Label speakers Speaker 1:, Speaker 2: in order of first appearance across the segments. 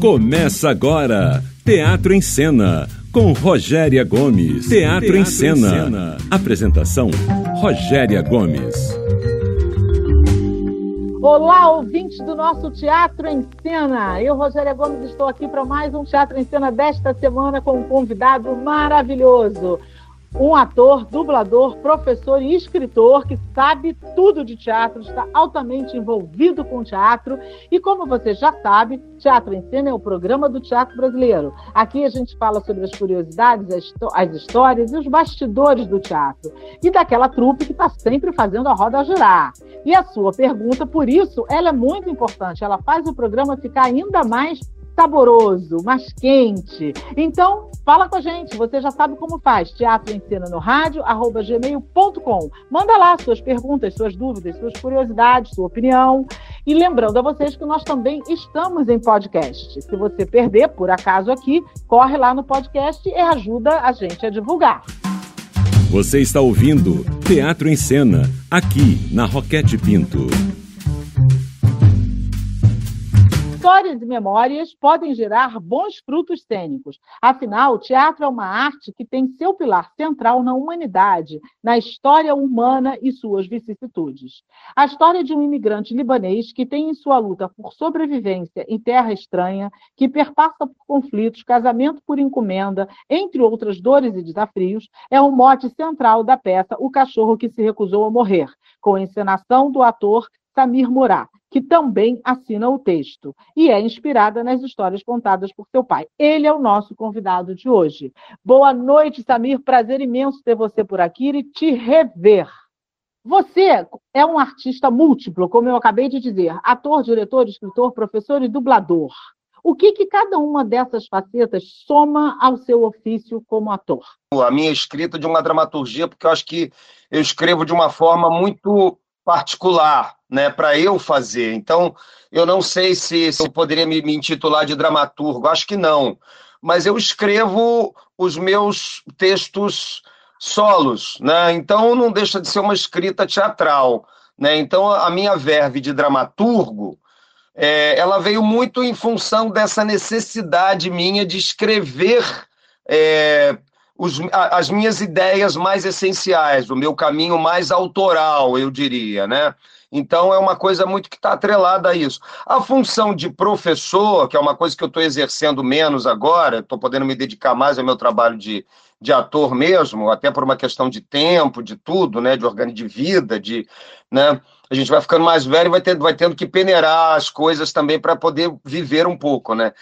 Speaker 1: Começa agora Teatro em Cena com Rogéria Gomes. Teatro, Teatro em, cena. em Cena. Apresentação Rogéria Gomes.
Speaker 2: Olá, ouvintes do nosso Teatro em Cena. Eu, Rogéria Gomes, estou aqui para mais um Teatro em Cena desta semana com um convidado maravilhoso um ator, dublador, professor e escritor que sabe tudo de teatro, está altamente envolvido com teatro e, como você já sabe, Teatro em Cena é o programa do teatro brasileiro. Aqui a gente fala sobre as curiosidades, as histórias e os bastidores do teatro e daquela trupe que está sempre fazendo a roda girar. E a sua pergunta, por isso, ela é muito importante. Ela faz o programa ficar ainda mais saboroso, mais quente. Então, fala com a gente, você já sabe como faz. Teatro em Cena no rádio, arroba gmail.com. Manda lá suas perguntas, suas dúvidas, suas curiosidades, sua opinião. E lembrando a vocês que nós também estamos em podcast. Se você perder, por acaso, aqui, corre lá no podcast e ajuda a gente a divulgar.
Speaker 1: Você está ouvindo Teatro em Cena, aqui na Roquete Pinto.
Speaker 2: Histórias e memórias podem gerar bons frutos cênicos. Afinal, o teatro é uma arte que tem seu pilar central na humanidade, na história humana e suas vicissitudes. A história de um imigrante libanês que tem em sua luta por sobrevivência em terra estranha, que perpassa por conflitos, casamento por encomenda, entre outras dores e desafios, é o mote central da peça O Cachorro que se recusou a morrer, com a encenação do ator Samir Murat, que também assina o texto e é inspirada nas histórias contadas por seu pai. Ele é o nosso convidado de hoje. Boa noite, Samir. Prazer imenso ter você por aqui e te rever. Você é um artista múltiplo, como eu acabei de dizer, ator, diretor, escritor, professor e dublador. O que, que cada uma dessas facetas soma ao seu ofício como ator?
Speaker 3: A minha escrita de uma dramaturgia, porque eu acho que eu escrevo de uma forma muito particular, né, para eu fazer. Então, eu não sei se, se eu poderia me, me, intitular de dramaturgo, acho que não. Mas eu escrevo os meus textos solos, né? Então não deixa de ser uma escrita teatral, né? Então a minha verve de dramaturgo, é, ela veio muito em função dessa necessidade minha de escrever é, os, as minhas ideias mais essenciais, o meu caminho mais autoral, eu diria, né? Então é uma coisa muito que está atrelada a isso. A função de professor, que é uma coisa que eu estou exercendo menos agora, estou podendo me dedicar mais ao meu trabalho de, de ator mesmo, até por uma questão de tempo, de tudo, né? De organização de vida, de, né? a gente vai ficando mais velho e vai tendo, vai tendo que peneirar as coisas também para poder viver um pouco, né?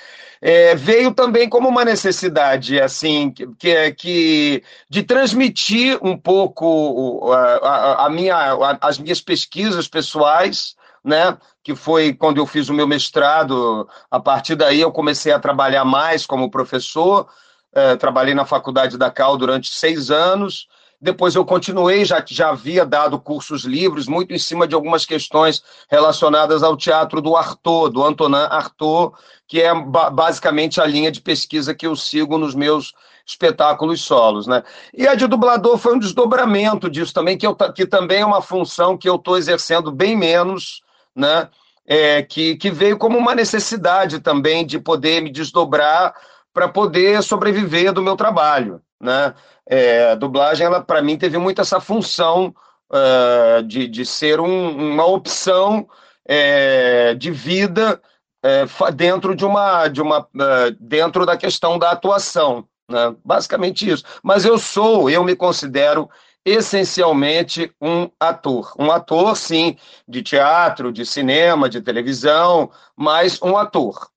Speaker 3: É, veio também como uma necessidade, assim, que, que de transmitir um pouco a, a minha, a, as minhas pesquisas pessoais, né? Que foi quando eu fiz o meu mestrado. A partir daí eu comecei a trabalhar mais como professor. É, trabalhei na faculdade da Cal durante seis anos. Depois eu continuei, já, já havia dado cursos livres, muito em cima de algumas questões relacionadas ao teatro do Artaud, do Antonin Artaud, que é basicamente a linha de pesquisa que eu sigo nos meus espetáculos solos. Né? E a de dublador foi um desdobramento disso também, que, eu, que também é uma função que eu estou exercendo bem menos, né? É, que, que veio como uma necessidade também de poder me desdobrar para poder sobreviver do meu trabalho. Né? É, a dublagem, ela para mim teve muito essa função uh, de, de ser um, uma opção é, de vida é, dentro de uma de uma uh, dentro da questão da atuação, né? basicamente isso. Mas eu sou, eu me considero essencialmente um ator, um ator sim de teatro, de cinema, de televisão, mas um ator.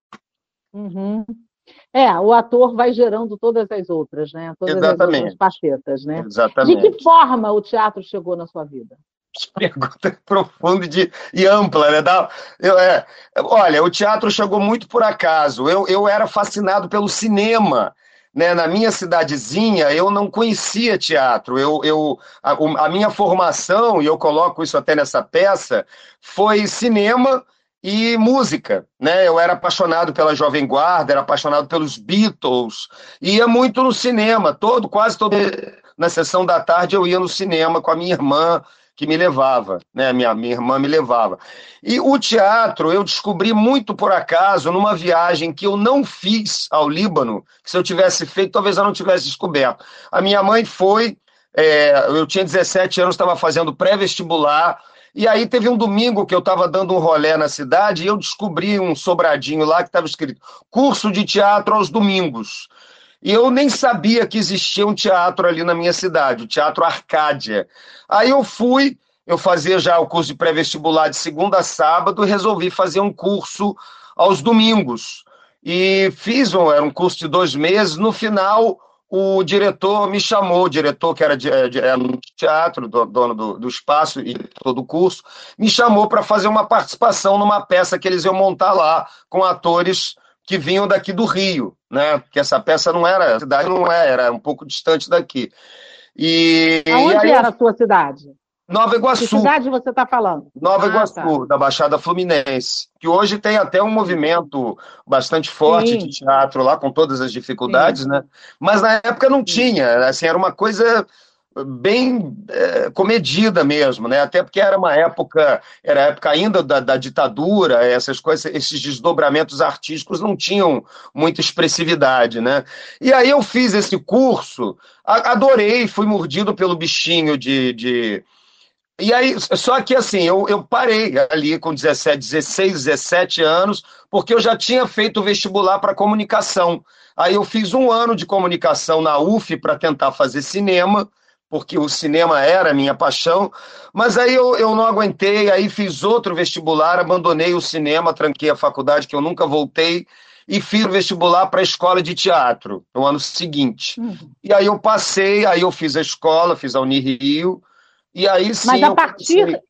Speaker 2: Uhum. É, o ator vai gerando todas as outras, né? Todas Exatamente. as outras facetas, né?
Speaker 3: Exatamente.
Speaker 2: De que forma o teatro chegou na sua vida?
Speaker 3: Pergunta profunda de, e ampla, né? Da, eu, é, olha, o teatro chegou muito por acaso. Eu, eu era fascinado pelo cinema. Né, na minha cidadezinha, eu não conhecia teatro. Eu, eu, a, a minha formação, e eu coloco isso até nessa peça, foi cinema e música, né? Eu era apaixonado pela Jovem Guarda, era apaixonado pelos Beatles, ia muito no cinema, todo, quase todo na sessão da tarde eu ia no cinema com a minha irmã, que me levava, né? Minha, minha irmã me levava. E o teatro eu descobri muito por acaso numa viagem que eu não fiz ao Líbano, que se eu tivesse feito, talvez eu não tivesse descoberto. A minha mãe foi, é, eu tinha 17 anos, estava fazendo pré-vestibular, e aí teve um domingo que eu estava dando um rolé na cidade e eu descobri um sobradinho lá que estava escrito curso de teatro aos domingos. E eu nem sabia que existia um teatro ali na minha cidade, o Teatro Arcádia. Aí eu fui, eu fazia já o curso de pré-vestibular de segunda a sábado e resolvi fazer um curso aos domingos. E fiz um, era um curso de dois meses. No final, o diretor me chamou, o diretor que era de, de, era no teatro, do, dono do, do espaço e todo o curso, me chamou para fazer uma participação numa peça que eles iam montar lá com atores que vinham daqui do Rio, né? Porque essa peça não era, a cidade não era, era um pouco distante daqui.
Speaker 2: E, Aonde e aí, era a sua cidade?
Speaker 3: Nova Iguaçu. Que
Speaker 2: cidade você está falando?
Speaker 3: Nova ah, Iguaçu, tá. da Baixada Fluminense, que hoje tem até um movimento bastante forte Sim. de teatro lá, com todas as dificuldades, Sim. né? Mas na época não Sim. tinha, assim, era uma coisa bem é, comedida mesmo, né? Até porque era uma época, era a época ainda da, da, ditadura, essas coisas, esses desdobramentos artísticos não tinham muita expressividade, né? E aí eu fiz esse curso, adorei, fui mordido pelo bichinho de, de... E aí, só que assim, eu, eu parei ali com 17, 16, 17 anos, porque eu já tinha feito o vestibular para comunicação. Aí eu fiz um ano de comunicação na UF para tentar fazer cinema, porque o cinema era a minha paixão, mas aí eu, eu não aguentei, aí fiz outro vestibular, abandonei o cinema, tranquei a faculdade, que eu nunca voltei, e fiz o vestibular para a escola de teatro no ano seguinte. Uhum. E aí eu passei, aí eu fiz a escola, fiz a Unirio, e aí sim.
Speaker 2: Mas a partir.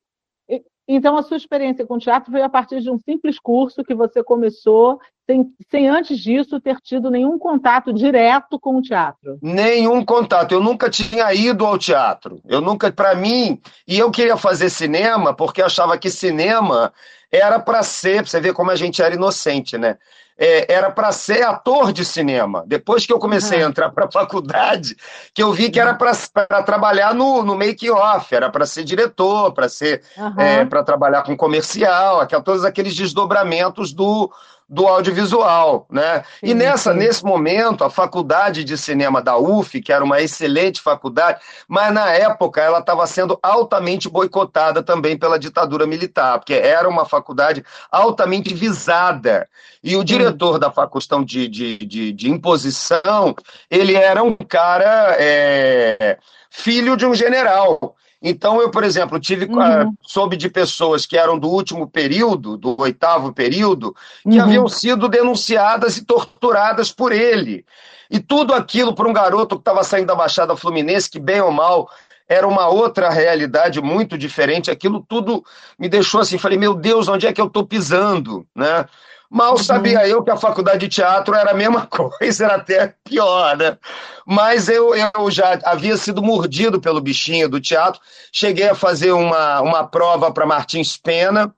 Speaker 2: Então, a sua experiência com teatro foi a partir de um simples curso que você começou sem, sem antes disso ter tido nenhum contato direto com o teatro?
Speaker 3: Nenhum contato. Eu nunca tinha ido ao teatro. Eu nunca, para mim, e eu queria fazer cinema porque achava que cinema era para ser, você vê como a gente era inocente, né? É, era para ser ator de cinema. Depois que eu comecei uhum. a entrar para a faculdade, que eu vi que era para trabalhar no, no make-off, era para ser diretor, para ser uhum. é, para trabalhar com comercial, aquela, todos aqueles desdobramentos do, do audiovisual, né? E nessa, nesse momento, a faculdade de cinema da UF, que era uma excelente faculdade, mas na época ela estava sendo altamente boicotada também pela ditadura militar, porque era uma faculdade altamente visada. E o diretor da faculdade de, de, de, de imposição, ele era um cara é, filho de um general. Então, eu, por exemplo, tive uhum. soube de pessoas que eram do último período, do oitavo período, que uhum. haviam sido denunciadas e torturadas por ele. E tudo aquilo para um garoto que estava saindo da Baixada Fluminense, que bem ou mal era uma outra realidade muito diferente. Aquilo tudo me deixou assim, falei, meu Deus, onde é que eu estou pisando, né? Mal uhum. sabia eu que a faculdade de teatro era a mesma coisa, era até pior, né? Mas eu, eu já havia sido mordido pelo bichinho do teatro. Cheguei a fazer uma, uma prova para Martins Pena,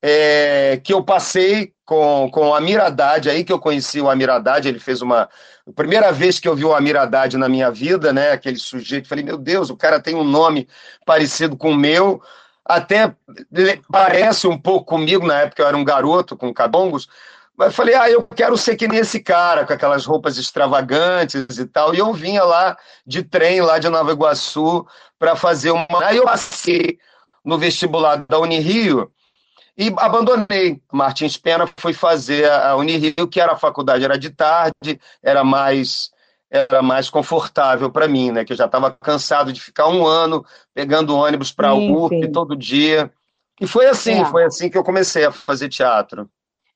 Speaker 3: é, que eu passei com, com o Amir Haddad, aí que eu conheci o Amir Haddad, ele fez uma... Primeira vez que eu vi o Amir Haddad na minha vida, né, aquele sujeito, falei, meu Deus, o cara tem um nome parecido com o meu, até parece um pouco comigo, na época eu era um garoto com cabongos, mas falei, ah, eu quero ser que nem esse cara, com aquelas roupas extravagantes e tal. E eu vinha lá de trem, lá de Nova Iguaçu, para fazer uma. Aí eu passei no vestibular da Unirio e abandonei. Martins Pena foi fazer a Unirio, que era a faculdade, era de tarde, era mais era mais confortável para mim, né? Que eu já estava cansado de ficar um ano pegando ônibus para a UF todo dia. E foi assim, é. foi assim que eu comecei a fazer teatro.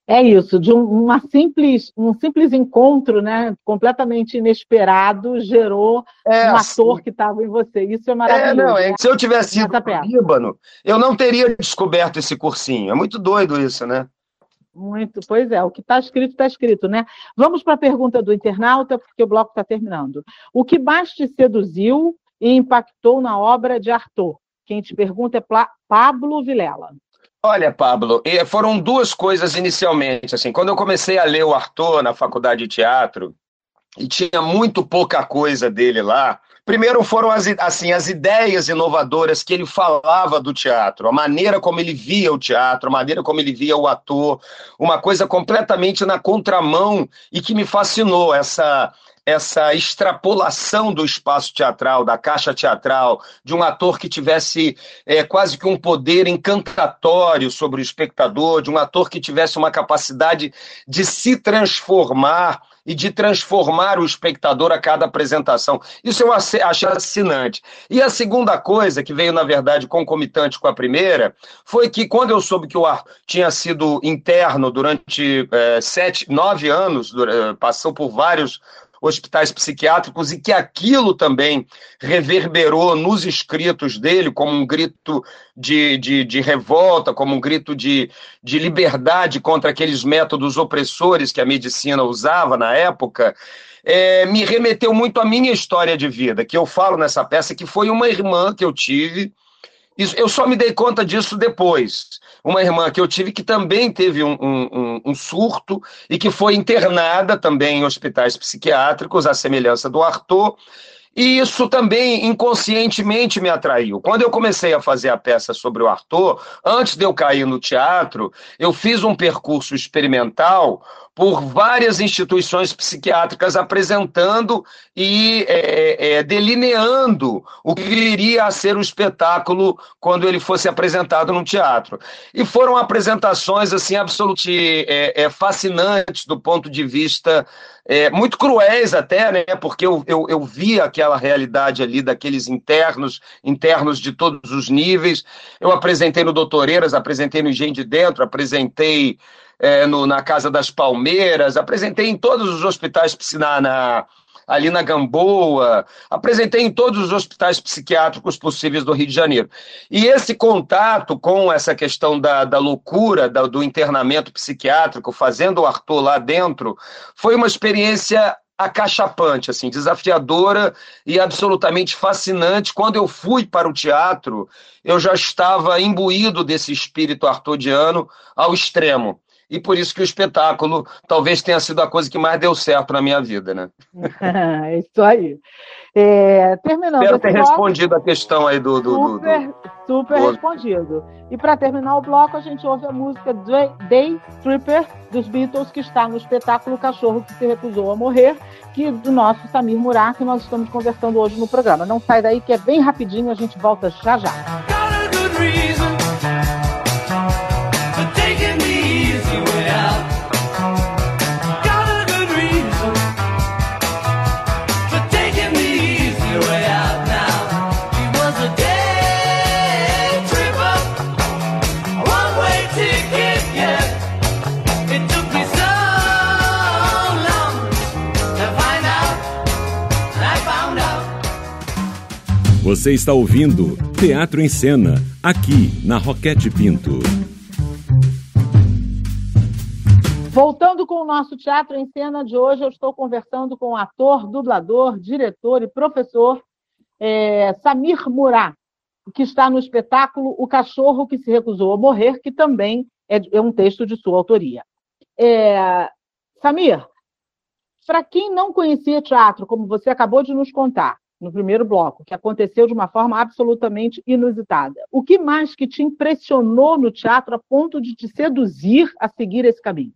Speaker 2: É isso, de um, uma simples, um simples encontro, né, completamente inesperado, gerou é, um ator que estava em você. Isso é maravilhoso. É, não, é,
Speaker 3: né? Se eu tivesse ido para o Líbano, eu não teria descoberto esse cursinho. É muito doido isso, né?
Speaker 2: Muito, pois é, o que está escrito, está escrito, né? Vamos para a pergunta do internauta, porque o bloco está terminando. O que mais te seduziu e impactou na obra de Arthur? Quem te pergunta é Pablo Vilela.
Speaker 3: Olha, Pablo, foram duas coisas inicialmente. Assim, quando eu comecei a ler o Arthur na faculdade de teatro, e tinha muito pouca coisa dele lá, Primeiro foram as, assim, as ideias inovadoras que ele falava do teatro, a maneira como ele via o teatro, a maneira como ele via o ator, uma coisa completamente na contramão e que me fascinou, essa essa extrapolação do espaço teatral, da caixa teatral, de um ator que tivesse é, quase que um poder encantatório sobre o espectador, de um ator que tivesse uma capacidade de se transformar e de transformar o espectador a cada apresentação. Isso eu achei assinante. E a segunda coisa, que veio, na verdade, concomitante com a primeira, foi que quando eu soube que o Ar tinha sido interno durante é, sete, nove anos, passou por vários hospitais psiquiátricos e que aquilo também reverberou nos escritos dele como um grito de, de, de revolta, como um grito de, de liberdade contra aqueles métodos opressores que a medicina usava na época. É, me remeteu muito à minha história de vida, que eu falo nessa peça, que foi uma irmã que eu tive. Eu só me dei conta disso depois uma irmã que eu tive que também teve um, um, um, surto e que foi internada também em hospitais psiquiátricos, à semelhança do Arthur. E isso também inconscientemente me atraiu. Quando eu comecei a fazer a peça sobre o Arthur, antes de eu cair no teatro, eu fiz um percurso experimental por várias instituições psiquiátricas apresentando e é, é, delineando o que iria a ser o espetáculo quando ele fosse apresentado no teatro. E foram apresentações assim absolutamente é, é, fascinantes do ponto de vista é, muito cruéis até, né? Porque eu, eu, eu vi aquela realidade ali daqueles internos, internos de todos os níveis. Eu apresentei no Doutoreiras, apresentei no Engenho de Dentro, apresentei é, no, na Casa das Palmeiras, apresentei em todos os hospitais na, na, ali na Gamboa, apresentei em todos os hospitais psiquiátricos possíveis do Rio de Janeiro. E esse contato com essa questão da, da loucura, da, do internamento psiquiátrico, fazendo o Arthur lá dentro, foi uma experiência acachapante, assim, desafiadora e absolutamente fascinante. Quando eu fui para o teatro, eu já estava imbuído desse espírito arturiano ao extremo e por isso que o espetáculo talvez tenha sido a coisa que mais deu certo na minha vida, né?
Speaker 2: é isso aí. É, terminando.
Speaker 3: Espero ter bloco, respondido a questão aí do. do
Speaker 2: super, do, do, super do... respondido. E para terminar o bloco, a gente ouve a música Day Stripper dos Beatles, que está no espetáculo Cachorro que se recusou a morrer, que do nosso Samir Murat, que nós estamos conversando hoje no programa. Não sai daí que é bem rapidinho, a gente volta já já.
Speaker 1: Você está ouvindo Teatro em Cena, aqui na Roquete Pinto.
Speaker 2: Voltando com o nosso Teatro em Cena de hoje, eu estou conversando com o ator, dublador, diretor e professor é, Samir Murat, que está no espetáculo O Cachorro que se Recusou a Morrer, que também é, é um texto de sua autoria. É, Samir, para quem não conhecia teatro, como você acabou de nos contar, no primeiro bloco, que aconteceu de uma forma absolutamente inusitada. O que mais que te impressionou no teatro a ponto de te seduzir a seguir esse caminho?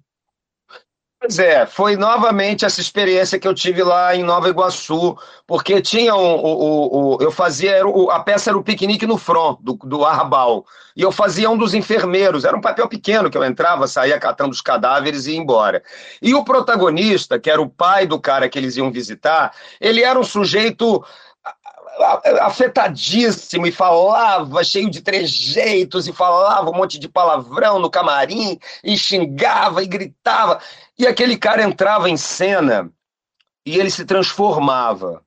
Speaker 3: Pois é, foi novamente essa experiência que eu tive lá em Nova Iguaçu, porque tinha um, o, eu fazia, a peça era o piquenique no front do, do Arrabal, e eu fazia um dos enfermeiros, era um papel pequeno que eu entrava, saía catando os cadáveres e ia embora. E o protagonista, que era o pai do cara que eles iam visitar, ele era um sujeito afetadíssimo e falava cheio de trejeitos e falava um monte de palavrão no camarim e xingava e gritava. E aquele cara entrava em cena e ele se transformava.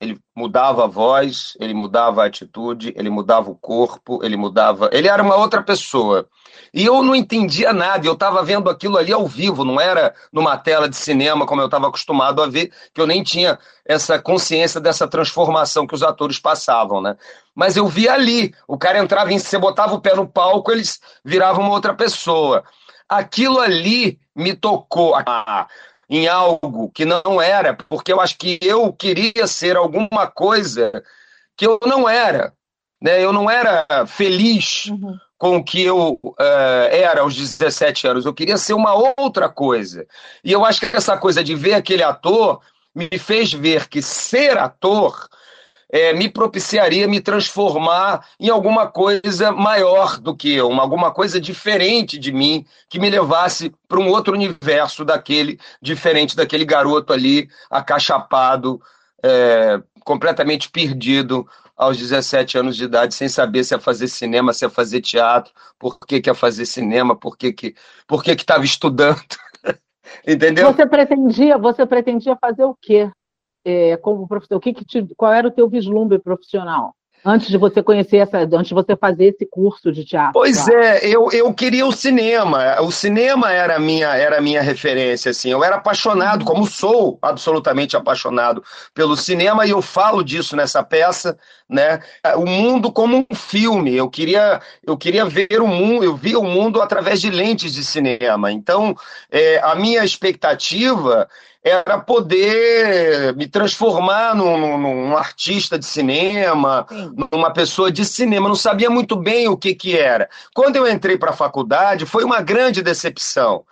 Speaker 3: Ele mudava a voz, ele mudava a atitude, ele mudava o corpo, ele mudava. Ele era uma outra pessoa. E eu não entendia nada, eu estava vendo aquilo ali ao vivo, não era numa tela de cinema como eu estava acostumado a ver, que eu nem tinha essa consciência dessa transformação que os atores passavam, né? Mas eu vi ali, o cara entrava em, você botava o pé no palco, eles viravam uma outra pessoa. Aquilo ali me tocou. Ah, em algo que não era, porque eu acho que eu queria ser alguma coisa que eu não era. Né? Eu não era feliz uhum. Com o que eu uh, era aos 17 anos. Eu queria ser uma outra coisa. E eu acho que essa coisa de ver aquele ator me fez ver que ser ator é, me propiciaria me transformar em alguma coisa maior do que eu, uma, alguma coisa diferente de mim, que me levasse para um outro universo daquele, diferente daquele garoto ali, acachapado, é, completamente perdido aos 17 anos de idade, sem saber se ia fazer cinema, se ia fazer teatro, por que, que ia fazer cinema, por que que por que estava estudando. Entendeu?
Speaker 2: Você pretendia, você pretendia fazer o quê? é, como? O que, que te, qual era o teu vislumbre profissional? Antes de você conhecer essa, antes de você fazer esse curso de teatro.
Speaker 3: Pois claro. é, eu, eu queria o cinema. O cinema era a minha, era a minha referência, assim. Eu era apaixonado, como sou absolutamente apaixonado pelo cinema, e eu falo disso nessa peça, né? O mundo como um filme. Eu queria, eu queria ver o mundo, eu via o mundo através de lentes de cinema. Então, é, a minha expectativa era poder me transformar num, num artista de cinema, Sim. numa pessoa de cinema. não sabia muito bem o que, que era. Quando eu entrei para a faculdade, foi uma grande decepção.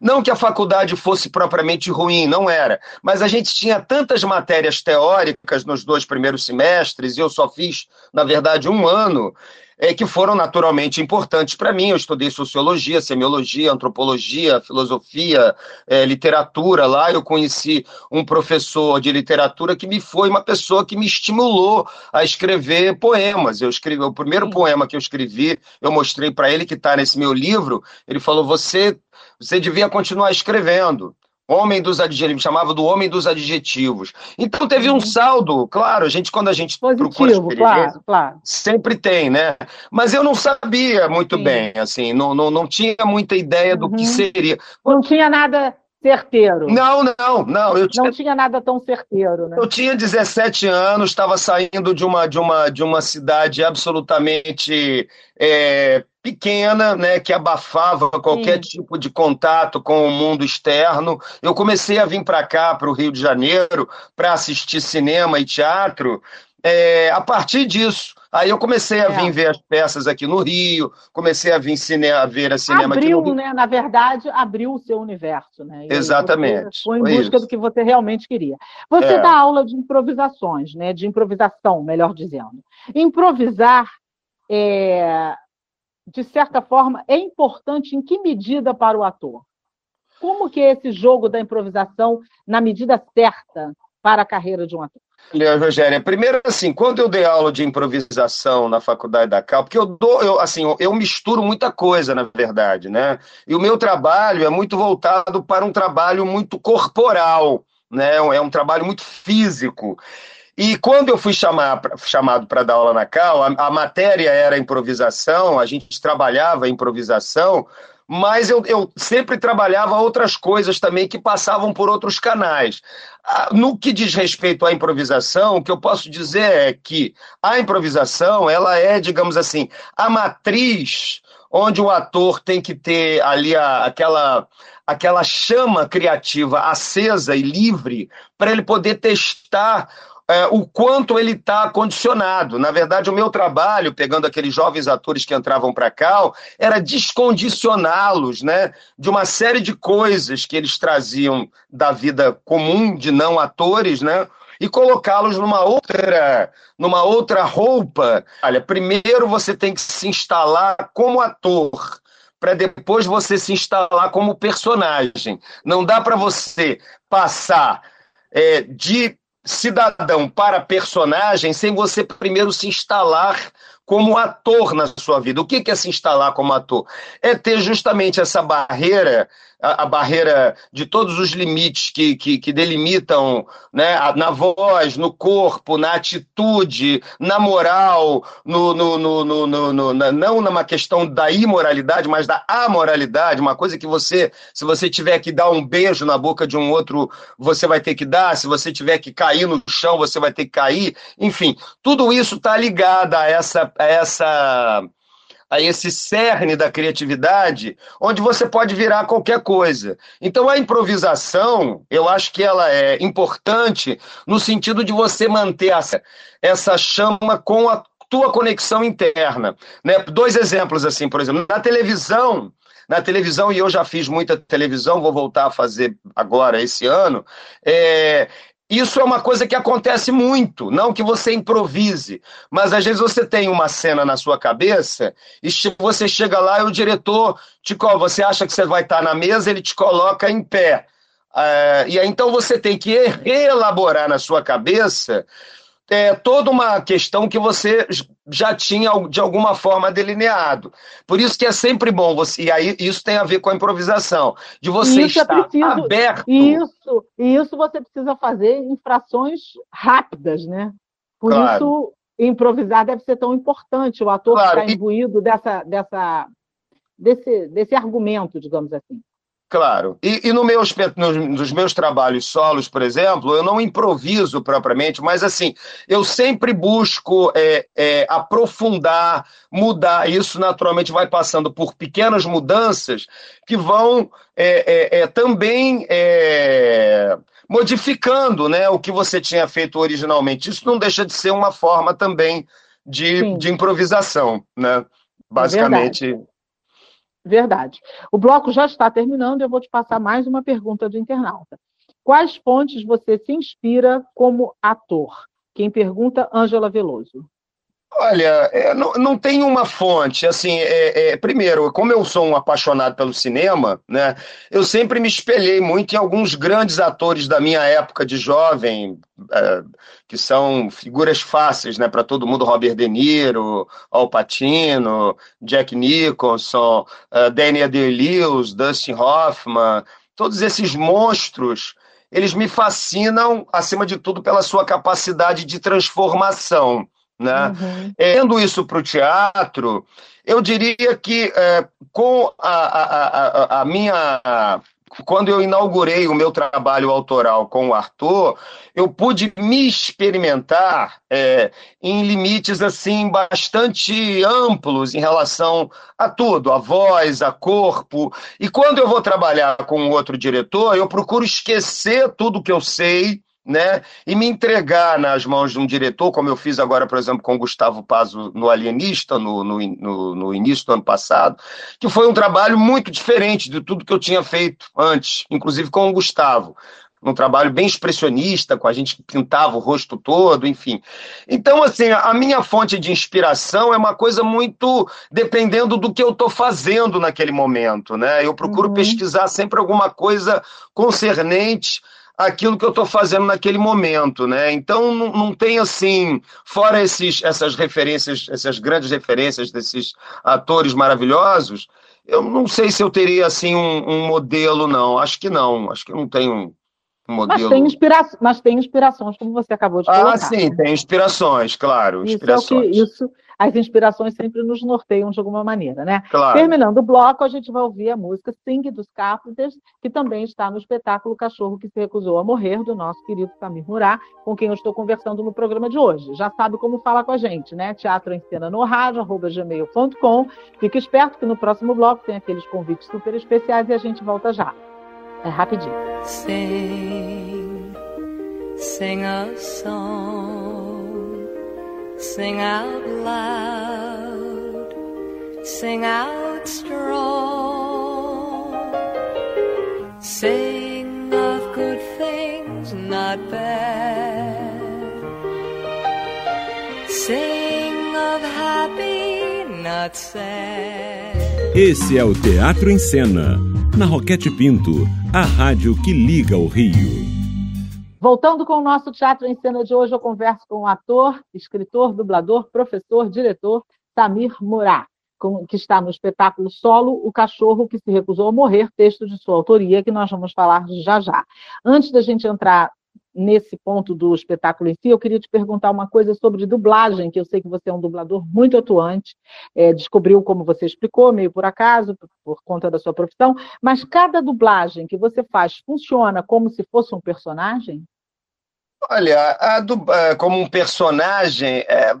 Speaker 3: Não que a faculdade fosse propriamente ruim, não era. Mas a gente tinha tantas matérias teóricas nos dois primeiros semestres, e eu só fiz, na verdade, um ano é, que foram naturalmente importantes para mim. Eu estudei sociologia, semiologia, antropologia, filosofia, é, literatura. Lá eu conheci um professor de literatura que me foi uma pessoa que me estimulou a escrever poemas. Eu escrevi o primeiro poema que eu escrevi, eu mostrei para ele que está nesse meu livro. Ele falou: você você devia continuar escrevendo. Homem dos adjetivos, me chamava do homem dos adjetivos. Então teve um uhum. saldo, claro, a gente quando a gente
Speaker 2: Positivo, procura claro, claro.
Speaker 3: sempre tem, né? Mas eu não sabia muito Sim. bem, assim, não, não, não tinha muita ideia do que uhum. seria.
Speaker 2: Não tinha nada certeiro.
Speaker 3: Não, não, não.
Speaker 2: Eu tinha, não tinha nada tão certeiro, né?
Speaker 3: Eu tinha 17 anos, estava saindo de uma, de, uma, de uma cidade absolutamente é, pequena, né, que abafava qualquer Sim. tipo de contato com o mundo externo. Eu comecei a vir para cá, para o Rio de Janeiro, para assistir cinema e teatro. É, a partir disso, aí eu comecei a é. vir ver as peças aqui no Rio, comecei a vir cine, a ver a cinema
Speaker 2: abriu,
Speaker 3: aqui no
Speaker 2: Rio. né? Na verdade, abriu o seu universo, né?
Speaker 3: E Exatamente.
Speaker 2: Foi em busca isso. do que você realmente queria. Você é. dá aula de improvisações, né? De improvisação, melhor dizendo. Improvisar é, de certa forma, é importante em que medida para o ator? Como que é esse jogo da improvisação na medida certa para a carreira de um ator?
Speaker 3: Olha, Rogério, primeiro assim, quando eu dei aula de improvisação na faculdade da Cal, porque eu dou, eu, assim, eu misturo muita coisa, na verdade, né? E o meu trabalho é muito voltado para um trabalho muito corporal, né? É um trabalho muito físico. E quando eu fui chamar, chamado para dar aula na Cal, a, a, matéria era improvisação, a gente trabalhava improvisação, mas eu, eu sempre trabalhava outras coisas também que passavam por outros canais. Ah, no que diz respeito à improvisação, o que eu posso dizer é que a improvisação, ela é, digamos assim, a matriz onde o ator tem que ter ali a, aquela aquela chama criativa acesa e livre para ele poder testar é, o quanto ele está condicionado. Na verdade, o meu trabalho, pegando aqueles jovens atores que entravam para cá, era descondicioná-los né, de uma série de coisas que eles traziam da vida comum de não atores, né? E colocá-los numa outra, numa outra roupa. Olha, primeiro você tem que se instalar como ator para depois você se instalar como personagem. Não dá para você passar é, de cidadão para personagem sem você primeiro se instalar como ator na sua vida. O que é se instalar como ator? É ter justamente essa barreira a, a, barreira de todos os limites que, que, que delimitam né, na voz, no corpo, na atitude, na moral, no, no, no, no, não numa questão da imoralidade, mas da amoralidade, uma coisa que você, se você tiver que dar um beijo na boca de um outro, você vai ter que dar, se você tiver que cair no chão, você vai ter que cair, enfim, tudo isso está ligado a essa, a essa a esse cerne da criatividade, onde você pode virar qualquer coisa. Então a improvisação, eu acho que ela é importante no sentido de você manter essa, essa chama com a tua conexão interna. Né? Dois exemplos assim, por exemplo, na televisão, na televisão, e eu já fiz muita televisão, vou voltar a fazer agora esse ano, é, isso é uma coisa que acontece muito, não que você improvise, mas às vezes você tem uma cena na sua cabeça e você chega lá e o diretor te você acha que você vai estar na mesa, ele te coloca em pé. Uh, e aí então você tem que reelaborar na sua cabeça é, toda uma questão que você já tinha de alguma forma delineado. Por isso que é sempre bom você, e aí isso tem a ver com a improvisação, de você isso é estar é preciso, aberto.
Speaker 2: Isso, isso você precisa fazer em frações rápidas, né? Por claro. isso improvisar deve ser tão importante, o ator claro. ficar imbuído dessa, dessa, desse, desse argumento, digamos assim.
Speaker 3: Claro. E, e no meus, nos, nos, meus trabalhos solos, por exemplo, eu não improviso propriamente, mas assim, eu sempre busco é, é, aprofundar, mudar. Isso naturalmente vai passando por pequenas mudanças que vão é, é, é também é, modificando né, o que você tinha feito originalmente. Isso não deixa de ser uma forma também de, de improvisação, né? Basicamente.
Speaker 2: Verdade. O bloco já está terminando, eu vou te passar mais uma pergunta do internauta. Quais fontes você se inspira como ator? Quem pergunta, Ângela Veloso.
Speaker 3: Olha, é, não, não tem uma fonte. Assim, é, é, primeiro, como eu sou um apaixonado pelo cinema, né, eu sempre me espelhei muito em alguns grandes atores da minha época de jovem, é, que são figuras fáceis, né, para todo mundo: Robert De Niro, Al Pacino, Jack Nicholson, uh, Daniel Day-Lewis, Dustin Hoffman, todos esses monstros. Eles me fascinam, acima de tudo, pela sua capacidade de transformação. Né? Uhum. Tendo isso para o teatro, eu diria que é, com a, a, a, a minha quando eu inaugurei o meu trabalho autoral com o Arthur, eu pude me experimentar é, em limites assim bastante amplos em relação a tudo, a voz, a corpo. E quando eu vou trabalhar com outro diretor, eu procuro esquecer tudo que eu sei né, e me entregar nas mãos de um diretor, como eu fiz agora, por exemplo, com o Gustavo Pazo no Alienista, no, no, no, no, início do ano passado, que foi um trabalho muito diferente de tudo que eu tinha feito antes, inclusive com o Gustavo. Um trabalho bem expressionista, com a gente que pintava o rosto todo, enfim. Então, assim, a minha fonte de inspiração é uma coisa muito dependendo do que eu estou fazendo naquele momento, né? Eu procuro uhum. pesquisar sempre alguma coisa concernente aquilo que eu estou fazendo naquele momento, né? Então não, não tem assim, fora esses, essas referências, essas grandes referências desses atores maravilhosos, eu não sei se eu teria assim um, um modelo, não. Acho que não. Acho que não tenho um modelo.
Speaker 2: Mas tem, inspira... Mas tem inspirações, como você acabou de falar.
Speaker 3: Ah, sim, tem inspirações, claro.
Speaker 2: Isso
Speaker 3: inspirações.
Speaker 2: É que, isso as inspirações sempre nos norteiam de alguma maneira, né?
Speaker 3: Claro.
Speaker 2: Terminando o bloco, a gente vai ouvir a música Sing dos Carpenters, que também está no espetáculo Cachorro que se recusou a morrer, do nosso querido Samir Murá, com quem eu estou conversando no programa de hoje. Já sabe como falar com a gente, né? Teatro em cena no rádio, arroba gmail.com. Fique esperto que no próximo bloco tem aqueles convites super especiais e a gente volta já. É rapidinho.
Speaker 4: Sing, sing a song. Sing out loud, sing out strong. Sing of good things, not bad. Sing of happy, not sad.
Speaker 1: Esse é o Teatro em Cena, na Roquete Pinto, a rádio que liga o Rio.
Speaker 2: Voltando com o nosso Teatro em Cena de hoje, eu converso com o ator, escritor, dublador, professor, diretor Samir Murat, que está no espetáculo solo O Cachorro que se recusou a morrer, texto de sua autoria, que nós vamos falar já já. Antes da gente entrar nesse ponto do espetáculo em si, eu queria te perguntar uma coisa sobre dublagem, que eu sei que você é um dublador muito atuante, é, descobriu, como você explicou, meio por acaso, por, por, conta da sua profissão, mas cada dublagem que você faz funciona como se fosse um personagem?
Speaker 3: Olha, a, como um personagem, é,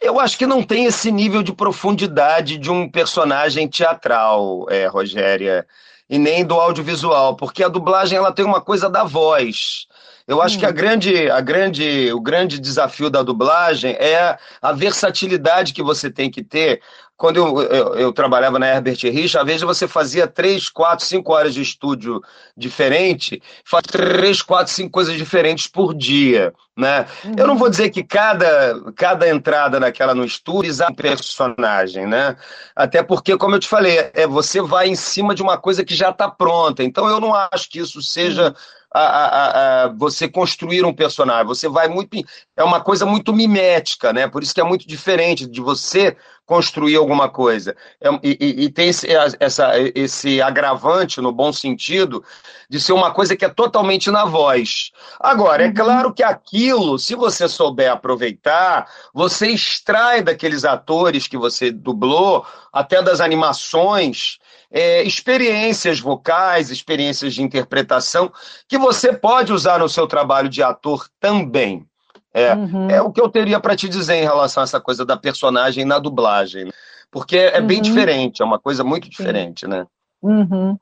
Speaker 3: Eu acho que não tem esse nível de profundidade de um personagem teatral, é, Rogéria, e nem do audiovisual, porque a dublagem ela tem uma coisa da voz. Eu acho hum. que a grande, a grande, o grande desafio da dublagem é a versatilidade que você tem que ter quando eu, eu, eu, trabalhava na Herbert Rich, às vezes você fazia três, quatro, cinco horas de estúdio diferente, faz três, quatro, cinco coisas diferentes por dia, né? Uhum. Eu não vou dizer que cada, cada entrada naquela no estúdio é um personagem, né? Até porque, como eu te falei, é, você vai em cima de uma coisa que já está pronta. Então, eu não acho que isso seja... Uhum a, a, a, você construir um personagem. Você vai muito. É uma coisa muito mimética, né? Por isso que é muito diferente de você construir alguma coisa. É, e, e, tem esse, essa, esse agravante, no bom sentido, de ser uma coisa que é totalmente na voz. Agora, é uhum. claro que aquilo, se você souber aproveitar, você extrai daqueles atores que você dublou, até das animações, é, experiências vocais, experiências de interpretação, que você pode usar no seu trabalho de ator também. É, uhum. é o que eu teria para te dizer em relação a essa coisa da personagem na dublagem. Né? Porque é uhum. bem diferente, é uma coisa muito diferente, Sim. né?
Speaker 2: Uhum.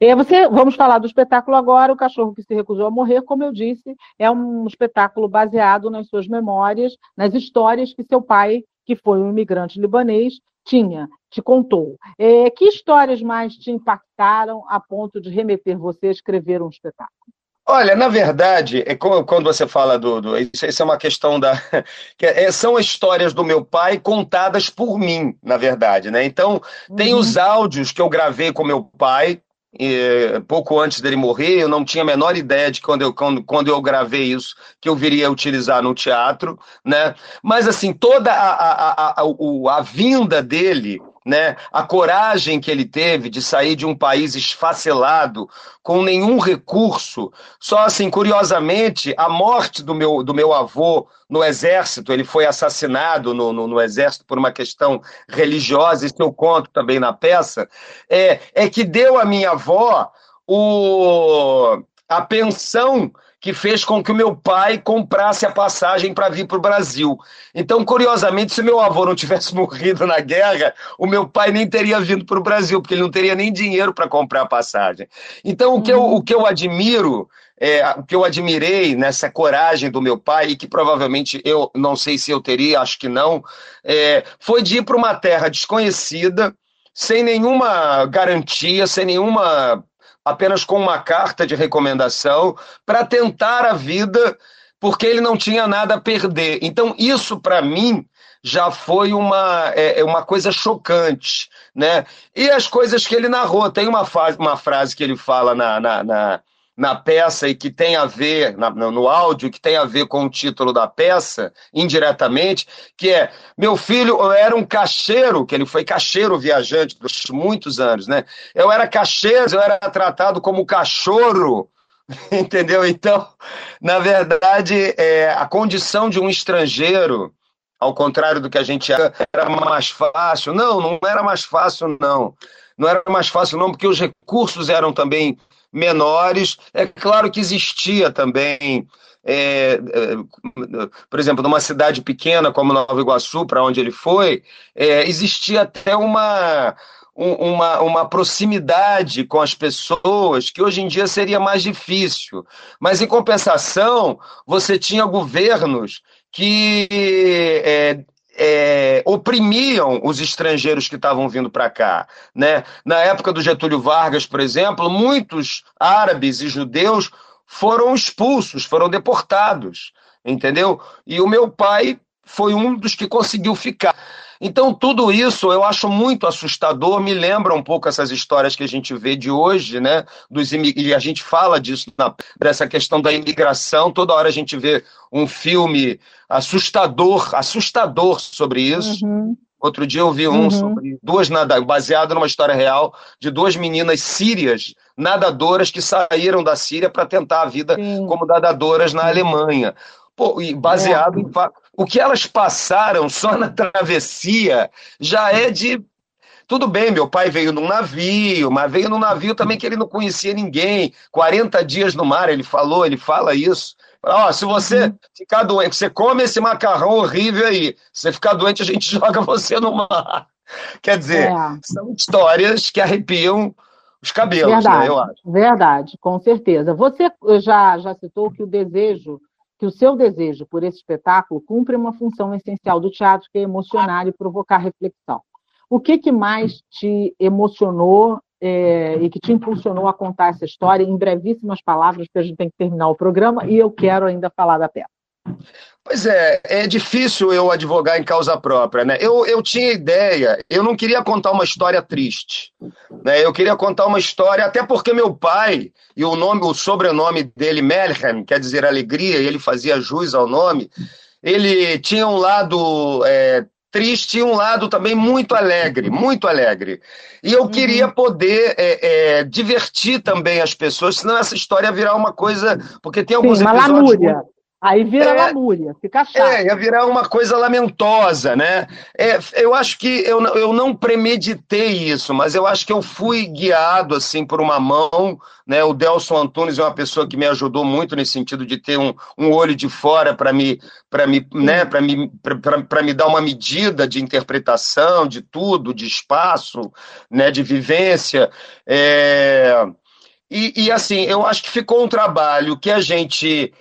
Speaker 2: E você, vamos falar do espetáculo agora, O Cachorro que se recusou a morrer, como eu disse, é um espetáculo baseado nas suas memórias, nas histórias que seu pai, que foi um imigrante libanês, tinha, te contou. É, que histórias mais te impactaram a ponto de remeter você a escrever um espetáculo?
Speaker 3: Olha, na verdade, é quando você fala do. do isso, isso, é uma questão da. Que é, são histórias do meu pai contadas por mim, na verdade, né? Então, uhum. tem os áudios que eu gravei com meu pai, e, pouco antes dele morrer, eu não tinha a menor ideia de quando eu, quando, quando eu gravei isso, que eu viria a utilizar no teatro, né? Mas, assim, toda a, a, a, a, a vinda dele né? A coragem que ele teve de sair de um país esfacelado, com nenhum recurso. Só assim, curiosamente, a morte do meu, do meu avô no exército, ele foi assassinado no, no, no exército por uma questão religiosa, isso eu conto também na peça, é, é que deu à minha avó o, a pensão que fez com que o meu pai comprasse a passagem para vir para o Brasil. Então, curiosamente, se meu avô não tivesse morrido na guerra, o meu pai nem teria vindo para o Brasil, porque ele não teria nem dinheiro para comprar a passagem. Então, o que eu, o que eu admiro é, o que eu admirei nessa coragem do meu pai, e que provavelmente eu não sei se eu teria, acho que não, é, foi de ir para uma terra desconhecida, sem nenhuma garantia, sem nenhuma apenas com uma carta de recomendação para tentar a vida, porque ele não tinha nada a perder. Então, isso para mim já foi uma, é, é, uma coisa chocante. Né? E as coisas que ele narrou. Tem uma, uma frase que ele fala na, na, na na peça e que tem a ver, na, no áudio, que tem a ver com o título da peça, indiretamente, que é Meu filho era um cacheiro, que ele foi cacheiro viajante durante muitos anos, né? Eu era cacheiro, eu era tratado como cachorro, entendeu? Então, na verdade, é, a condição de um estrangeiro, ao contrário do que a gente era, era mais fácil. Não, não era mais fácil, não. Não era mais fácil, não, porque os recursos eram também menores. É claro que existia também, é, é, por exemplo, numa cidade pequena como Nova Iguaçu, para onde ele foi, é, existia até uma, uma, uma proximidade com as pessoas que hoje em dia seria mais difícil. Mas, em compensação, você tinha governos que é, é, oprimiam os estrangeiros que estavam vindo para cá. Né? Na época do Getúlio Vargas, por exemplo, muitos árabes e judeus foram expulsos, foram deportados, entendeu? E o meu pai foi um dos que conseguiu ficar. Então, tudo isso eu acho muito assustador, me lembra um pouco essas histórias que a gente vê de hoje, né? Dos e a gente fala disso, na, dessa questão da imigração, toda hora a gente vê um filme assustador, assustador sobre isso. Uhum. Outro dia eu vi um uhum. sobre duas nada, baseado numa história real de duas meninas sírias nadadoras que saíram da Síria para tentar a vida Sim. como nadadoras na Alemanha. Pô, e baseado é. em o que elas passaram só na travessia já é de Tudo bem, meu pai veio num navio, mas veio num navio também que ele não conhecia ninguém. 40 dias no mar, ele falou, ele fala isso. Ó, se você uhum. ficar doente, você come esse macarrão horrível aí, se você ficar doente, a gente joga você no mar. Quer dizer, é. são histórias que arrepiam os cabelos,
Speaker 2: verdade,
Speaker 3: né, eu acho.
Speaker 2: Verdade, com certeza. Você já, já citou que o desejo, que o seu desejo por esse espetáculo cumpre uma função essencial do teatro, que é emocionar e provocar reflexão. O que, que mais te emocionou é, e que te impulsionou a contar essa história em brevíssimas palavras, porque a gente tem que terminar o programa e eu quero ainda falar da peça.
Speaker 3: Pois é, é difícil eu advogar em causa própria, né? Eu, eu tinha ideia, eu não queria contar uma história triste, né? Eu queria contar uma história, até porque meu pai, e o nome, o sobrenome dele, Melhem, quer dizer alegria, e ele fazia jus ao nome, ele tinha um lado é, triste e um lado também muito alegre, muito alegre. E eu uhum. queria poder é, é, divertir também as pessoas, senão essa história ia virar uma coisa. Porque tem alguns
Speaker 2: Sim, uma episódios. Lamúria. Aí vira é, lamúria, fica chato.
Speaker 3: É, ia virar uma coisa lamentosa, né? É, eu acho que eu, eu não premeditei isso, mas eu acho que eu fui guiado, assim, por uma mão, né? O Delson Antunes é uma pessoa que me ajudou muito nesse sentido de ter um, um olho de fora para me, para me, né? para me, para me dar uma medida de interpretação de tudo, de espaço, né? De vivência. É... E, e assim, eu acho que ficou um trabalho que a gente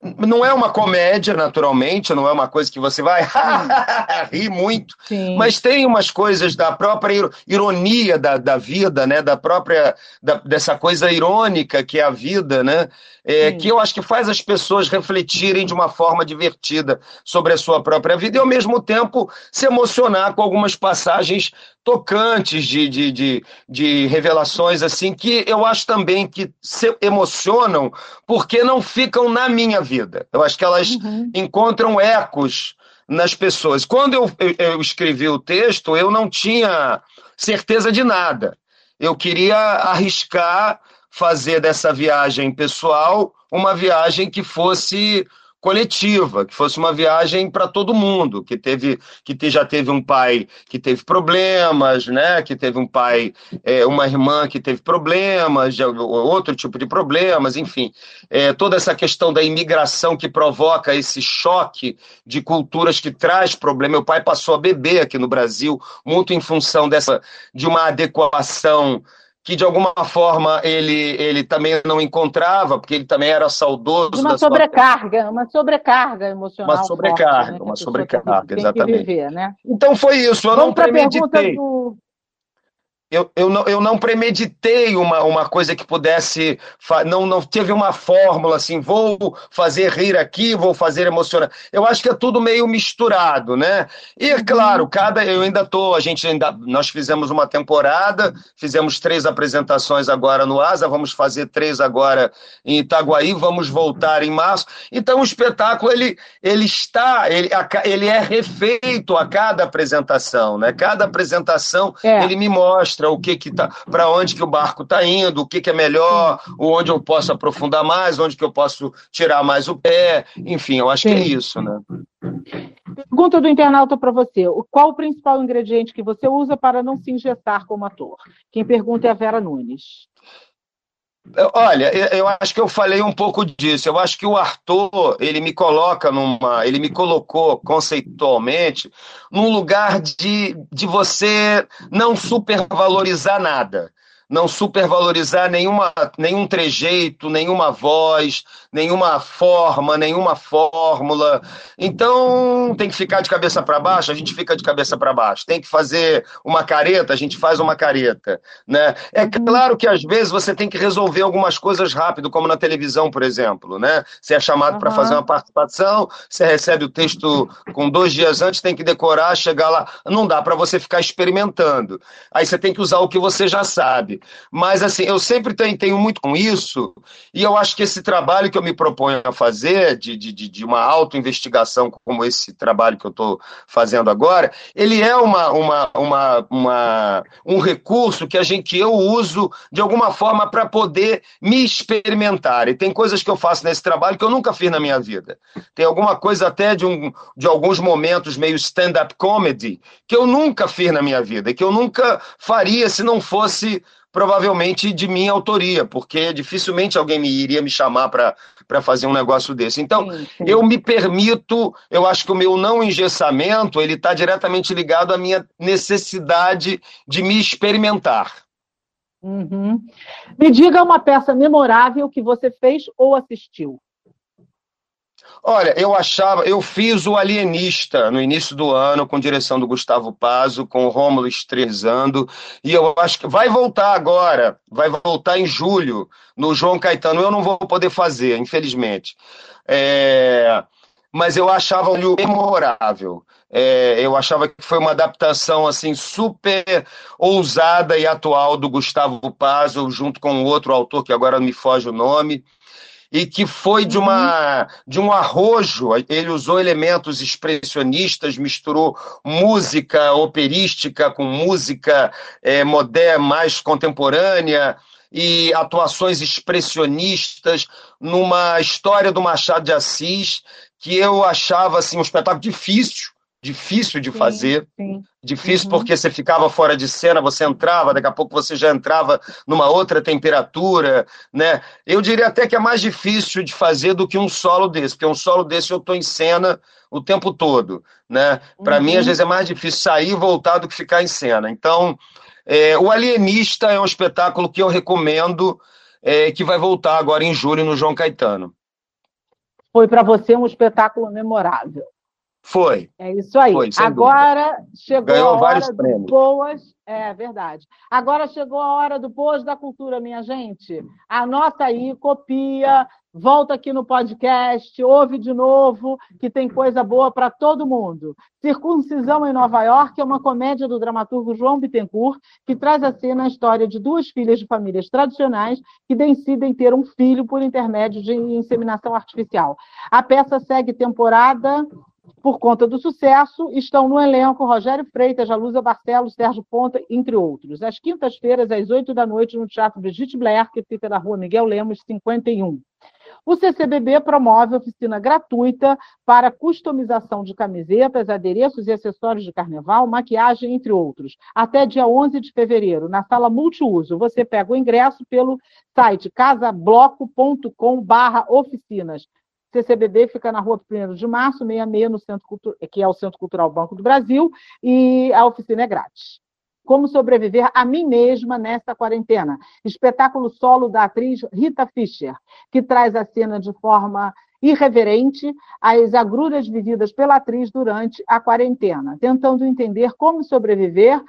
Speaker 3: não é uma comédia, naturalmente, não é uma coisa que você vai rir muito, Sim. mas tem umas coisas da própria ironia da, da vida, né? Da própria da, dessa coisa irônica que é a vida, né? É, que eu acho que faz as pessoas refletirem de uma forma divertida sobre a sua própria vida e, ao mesmo tempo, se emocionar com algumas passagens tocantes de, de, de, de revelações, assim, que eu acho também que se emocionam porque não ficam na minha vida. Eu acho que elas uhum. encontram ecos nas pessoas. Quando eu, eu, eu escrevi o texto, eu não tinha certeza de nada. Eu queria arriscar fazer dessa viagem pessoal uma viagem que fosse coletiva, que fosse uma viagem para todo mundo, que teve, que te, já teve um pai que teve problemas, né? Que teve um pai, é, uma irmã que teve problemas, outro tipo de problemas, enfim, é, toda essa questão da imigração que provoca esse choque de culturas que traz problema. Meu pai passou a beber aqui no Brasil muito em função dessa de uma adequação que de alguma forma ele, ele também não encontrava, porque ele também era saudoso.
Speaker 2: Uma sobrecarga, sua... uma sobrecarga emocional.
Speaker 3: Uma sobrecarga, forte, né? uma sobrecarga, exatamente. Viver, né? Então foi isso, eu Vamos não premeditei. Do eu, eu, não, eu não premeditei uma, uma coisa que pudesse. Não, não teve uma fórmula assim, vou fazer rir aqui, vou fazer emocionar. Eu acho que é tudo meio misturado, né? E uhum. claro, cada. Eu ainda tô. A gente ainda. Nós fizemos uma temporada, fizemos três apresentações agora no Asa, vamos fazer três agora em Itaguaí, vamos voltar em março. Então o espetáculo ele, ele está, ele, ele é refeito a cada apresentação, né? Cada apresentação é. ele me mostra mostra o que que tá, para onde que o barco está indo, o que que é melhor, onde eu posso aprofundar mais, onde que eu posso tirar mais o pé, enfim, eu acho Sim. que é isso, né?
Speaker 2: Pergunta do internauta para você: qual o principal ingrediente que você usa para não se injetar como ator? Quem pergunta é a Vera Nunes.
Speaker 3: Olha, eu acho que eu falei um pouco disso. Eu acho que o Arthur, ele me coloca numa. Ele me colocou conceitualmente num lugar de, de você não supervalorizar nada não supervalorizar nenhuma, nenhum trejeito, nenhuma voz, nenhuma forma, nenhuma fórmula. Então, tem que ficar de cabeça para baixo, a gente fica de cabeça para baixo. Tem que fazer uma careta, a gente faz uma careta. Né? É claro que às vezes você tem que resolver algumas coisas rápido, como na televisão, por exemplo. Né? Você é chamado uhum. para fazer uma participação, você recebe o texto com dois dias antes, tem que decorar, chegar lá. Não dá para você ficar experimentando. Aí você tem que usar o que você já sabe. Mas, assim, eu sempre tenho, tenho muito com isso, e eu acho que esse trabalho que eu me proponho a fazer, de, de, de uma auto-investigação como esse trabalho que eu estou fazendo agora, ele é uma, uma, uma, uma, um recurso que, a gente, que eu uso de alguma forma para poder me experimentar. E tem coisas que eu faço nesse trabalho que eu nunca fiz na minha vida. Tem alguma coisa até de, um, de alguns momentos meio stand-up comedy que eu nunca fiz na minha vida, que eu nunca faria se não fosse provavelmente de minha autoria, porque dificilmente alguém me iria me chamar para fazer um negócio desse. Então, sim, sim. eu me permito, eu acho que o meu não engessamento, ele está diretamente ligado à minha necessidade de me experimentar.
Speaker 2: Uhum. Me diga uma peça memorável que você fez ou assistiu.
Speaker 3: Olha, eu achava, eu fiz o Alienista no início do ano, com direção do Gustavo Pazo, com o Rômulo estrelizando, e eu acho que vai voltar agora, vai voltar em julho, no João Caetano. Eu não vou poder fazer, infelizmente. É... Mas eu achava o memorável. É, eu achava que foi uma adaptação assim super ousada e atual do Gustavo Pazo, junto com outro autor que agora me foge o nome e que foi de, uma, uhum. de um arrojo. Ele usou elementos expressionistas, misturou música operística com música é, moderna, mais contemporânea e atuações expressionistas numa história do Machado de Assis que eu achava assim um espetáculo difícil difícil de sim, fazer, sim. difícil uhum. porque você ficava fora de cena, você entrava, daqui a pouco você já entrava numa outra temperatura, né? Eu diria até que é mais difícil de fazer do que um solo desse, porque um solo desse eu estou em cena o tempo todo, né? Para uhum. mim às vezes é mais difícil sair e voltar do que ficar em cena. Então, é, o Alienista é um espetáculo que eu recomendo, é, que vai voltar agora em julho no João Caetano.
Speaker 2: Foi para você um espetáculo memorável.
Speaker 3: Foi.
Speaker 2: É isso aí. Foi, Agora dúvida. chegou Ganhou a hora do Boas. É verdade. Agora chegou a hora do Boas da Cultura, minha gente. Anota aí, copia, volta aqui no podcast, ouve de novo, que tem coisa boa para todo mundo. Circuncisão em Nova York é uma comédia do dramaturgo João Bittencourt, que traz à cena a história de duas filhas de famílias tradicionais que decidem ter um filho por intermédio de inseminação artificial. A peça segue temporada por conta do sucesso, estão no elenco Rogério Freitas, Jalusa Barcelos, Sérgio Ponta, entre outros. Às quintas-feiras, às oito da noite, no Teatro Brigitte Blair, que fica na rua Miguel Lemos, 51. O CCBB promove oficina gratuita para customização de camisetas, adereços e acessórios de carnaval, maquiagem, entre outros, até dia 11 de fevereiro, na sala multiuso. Você pega o ingresso pelo site casabloco.com/oficinas. CCBB fica na rua 1 de março, 66, no Centro que é o Centro Cultural Banco do Brasil, e a oficina é grátis. Como sobreviver a mim mesma nesta quarentena? Espetáculo solo da atriz Rita Fischer, que traz a cena de forma irreverente as agruras vividas pela atriz durante a quarentena, tentando entender como sobreviver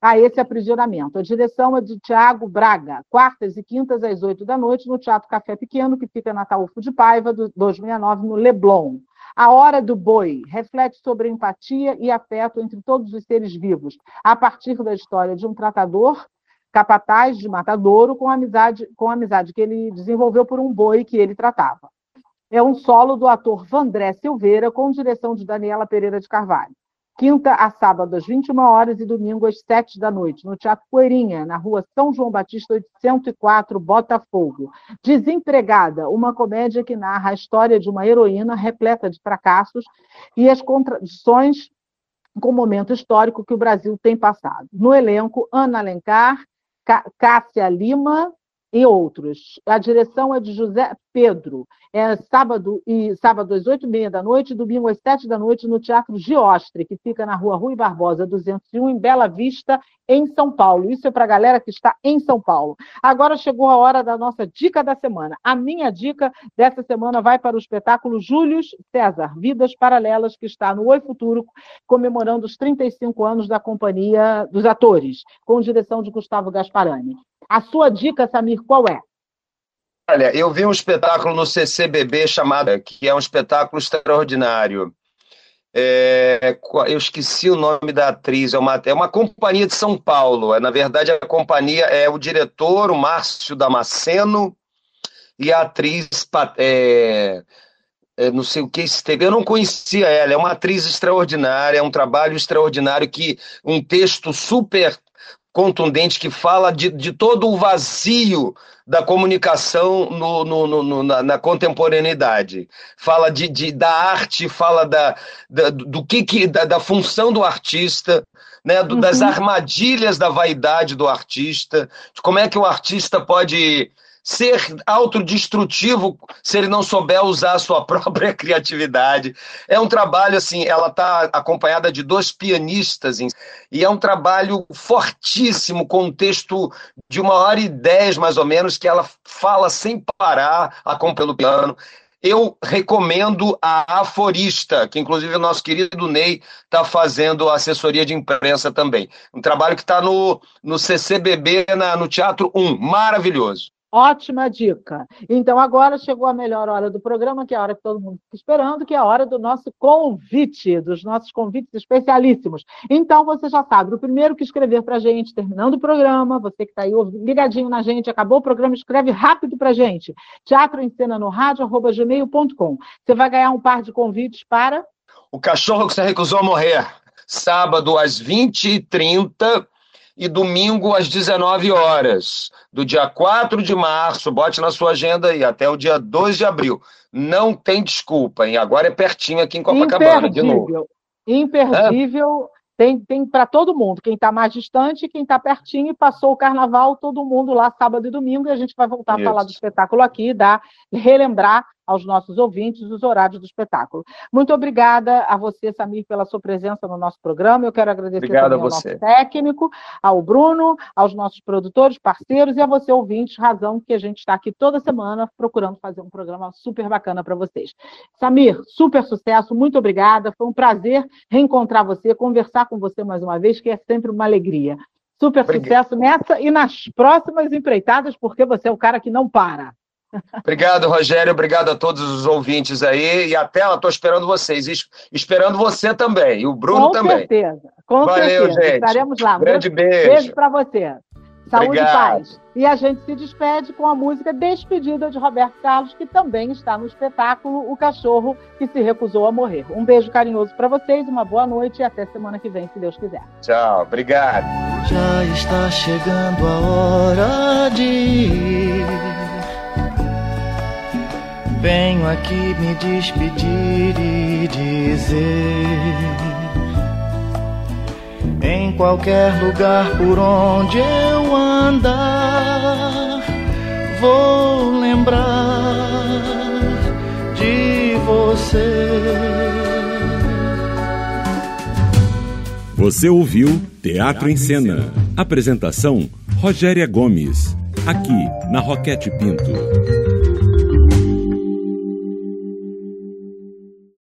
Speaker 2: a esse aprisionamento. A direção é de Tiago Braga, quartas e quintas às oito da noite, no Teatro Café Pequeno, que fica na Taúfo de Paiva, do 269, no Leblon. A Hora do Boi reflete sobre empatia e afeto entre todos os seres vivos, a partir da história de um tratador capataz de matadouro com a amizade, com a amizade que ele desenvolveu por um boi que ele tratava. É um solo do ator Vandré Silveira, com direção de Daniela Pereira de Carvalho quinta a sábado às 21 horas e domingo às 7 da noite, no Teatro Poeirinha, na rua São João Batista 804, Botafogo. Desempregada, uma comédia que narra a história de uma heroína repleta de fracassos e as contradições com o momento histórico que o Brasil tem passado. No elenco, Ana Alencar, Cássia Lima, e outros. A direção é de José Pedro. É sábado e sábado às oito e meia da noite, domingo às sete da noite no Teatro Giostre, que fica na Rua Rui Barbosa 201 em Bela Vista, em São Paulo. Isso é para a galera que está em São Paulo. Agora chegou a hora da nossa dica da semana. A minha dica dessa semana vai para o espetáculo Július César, Vidas Paralelas, que está no Oi Futuro, comemorando os 35 anos da Companhia dos Atores, com direção de Gustavo Gasparani. A sua dica, Samir, qual é?
Speaker 3: Olha, eu vi um espetáculo no CCBB chamado, que é um espetáculo extraordinário. É, eu esqueci o nome da atriz, é uma, é uma companhia de São Paulo. É, na verdade, a companhia é o diretor, o Márcio Damasceno, e a atriz, é, é, não sei o que esteve. Eu não conhecia ela, é uma atriz extraordinária, é um trabalho extraordinário que um texto super contundente que fala de, de todo o vazio da comunicação no, no, no, na, na, contemporaneidade. Fala de, de, da arte, fala da, da do que, que da, da, função do artista, né, do, uhum. das armadilhas da vaidade do artista, de como é que o artista pode ser autodestrutivo se ele não souber usar a sua própria criatividade. É um trabalho, assim, ela está acompanhada de dois pianistas, e é um trabalho fortíssimo, com um texto de uma hora e dez, mais ou menos, que ela fala sem parar, acompanhando pelo piano. Eu recomendo a Aforista, que inclusive o nosso querido Ney está fazendo assessoria de imprensa também. Um trabalho que está no, no CCBB, na, no Teatro 1. Maravilhoso.
Speaker 2: Ótima dica. Então, agora chegou a melhor hora do programa, que é a hora que todo mundo fica esperando, que é a hora do nosso convite, dos nossos convites especialíssimos. Então, você já sabe, o primeiro que escrever para a gente, terminando o programa, você que está aí ligadinho na gente, acabou o programa, escreve rápido para a gente. Teatro em cena no rádio, arroba gmail.com. Você vai ganhar um par de convites para...
Speaker 3: O Cachorro que se recusou a morrer. Sábado, às 20h30 e domingo às 19 horas, do dia 4 de março, bote na sua agenda aí, até o dia 2 de abril. Não tem desculpa, hein? Agora é pertinho aqui em Copacabana, de novo.
Speaker 2: Imperdível. É? Tem, tem para todo mundo, quem está mais distante, quem está pertinho, e passou o carnaval, todo mundo lá sábado e domingo, e a gente vai voltar Isso. a falar do espetáculo aqui, dar, relembrar aos nossos ouvintes os horários do espetáculo. Muito obrigada a você, Samir, pela sua presença no nosso programa. Eu quero agradecer
Speaker 3: Obrigado
Speaker 2: também ao nosso técnico, ao Bruno, aos nossos produtores, parceiros e a você, ouvinte, razão que a gente está aqui toda semana procurando fazer um programa super bacana para vocês. Samir, super sucesso, muito obrigada. Foi um prazer reencontrar você, conversar com você mais uma vez, que é sempre uma alegria. Super Obrigado. sucesso nessa e nas próximas empreitadas, porque você é o cara que não para.
Speaker 3: Obrigado, Rogério. Obrigado a todos os ouvintes aí. E até lá, estou esperando vocês. Esperando você também. E o Bruno
Speaker 2: com
Speaker 3: também.
Speaker 2: Certeza. Com
Speaker 3: Valeu,
Speaker 2: certeza.
Speaker 3: gente.
Speaker 2: Estaremos lá.
Speaker 3: Grande beijo.
Speaker 2: Beijo para você. Saúde
Speaker 3: Obrigado.
Speaker 2: e paz. E a gente se despede com a música Despedida de Roberto Carlos, que também está no espetáculo O Cachorro que se recusou a morrer. Um beijo carinhoso para vocês, uma boa noite e até semana que vem, se Deus quiser.
Speaker 3: Tchau, obrigado.
Speaker 5: Já está chegando a hora de ir. Venho aqui me despedir e dizer em qualquer lugar por onde eu andar, vou lembrar de você.
Speaker 1: Você ouviu Teatro em Cena. Apresentação: Rogéria Gomes. Aqui, na Roquete Pinto.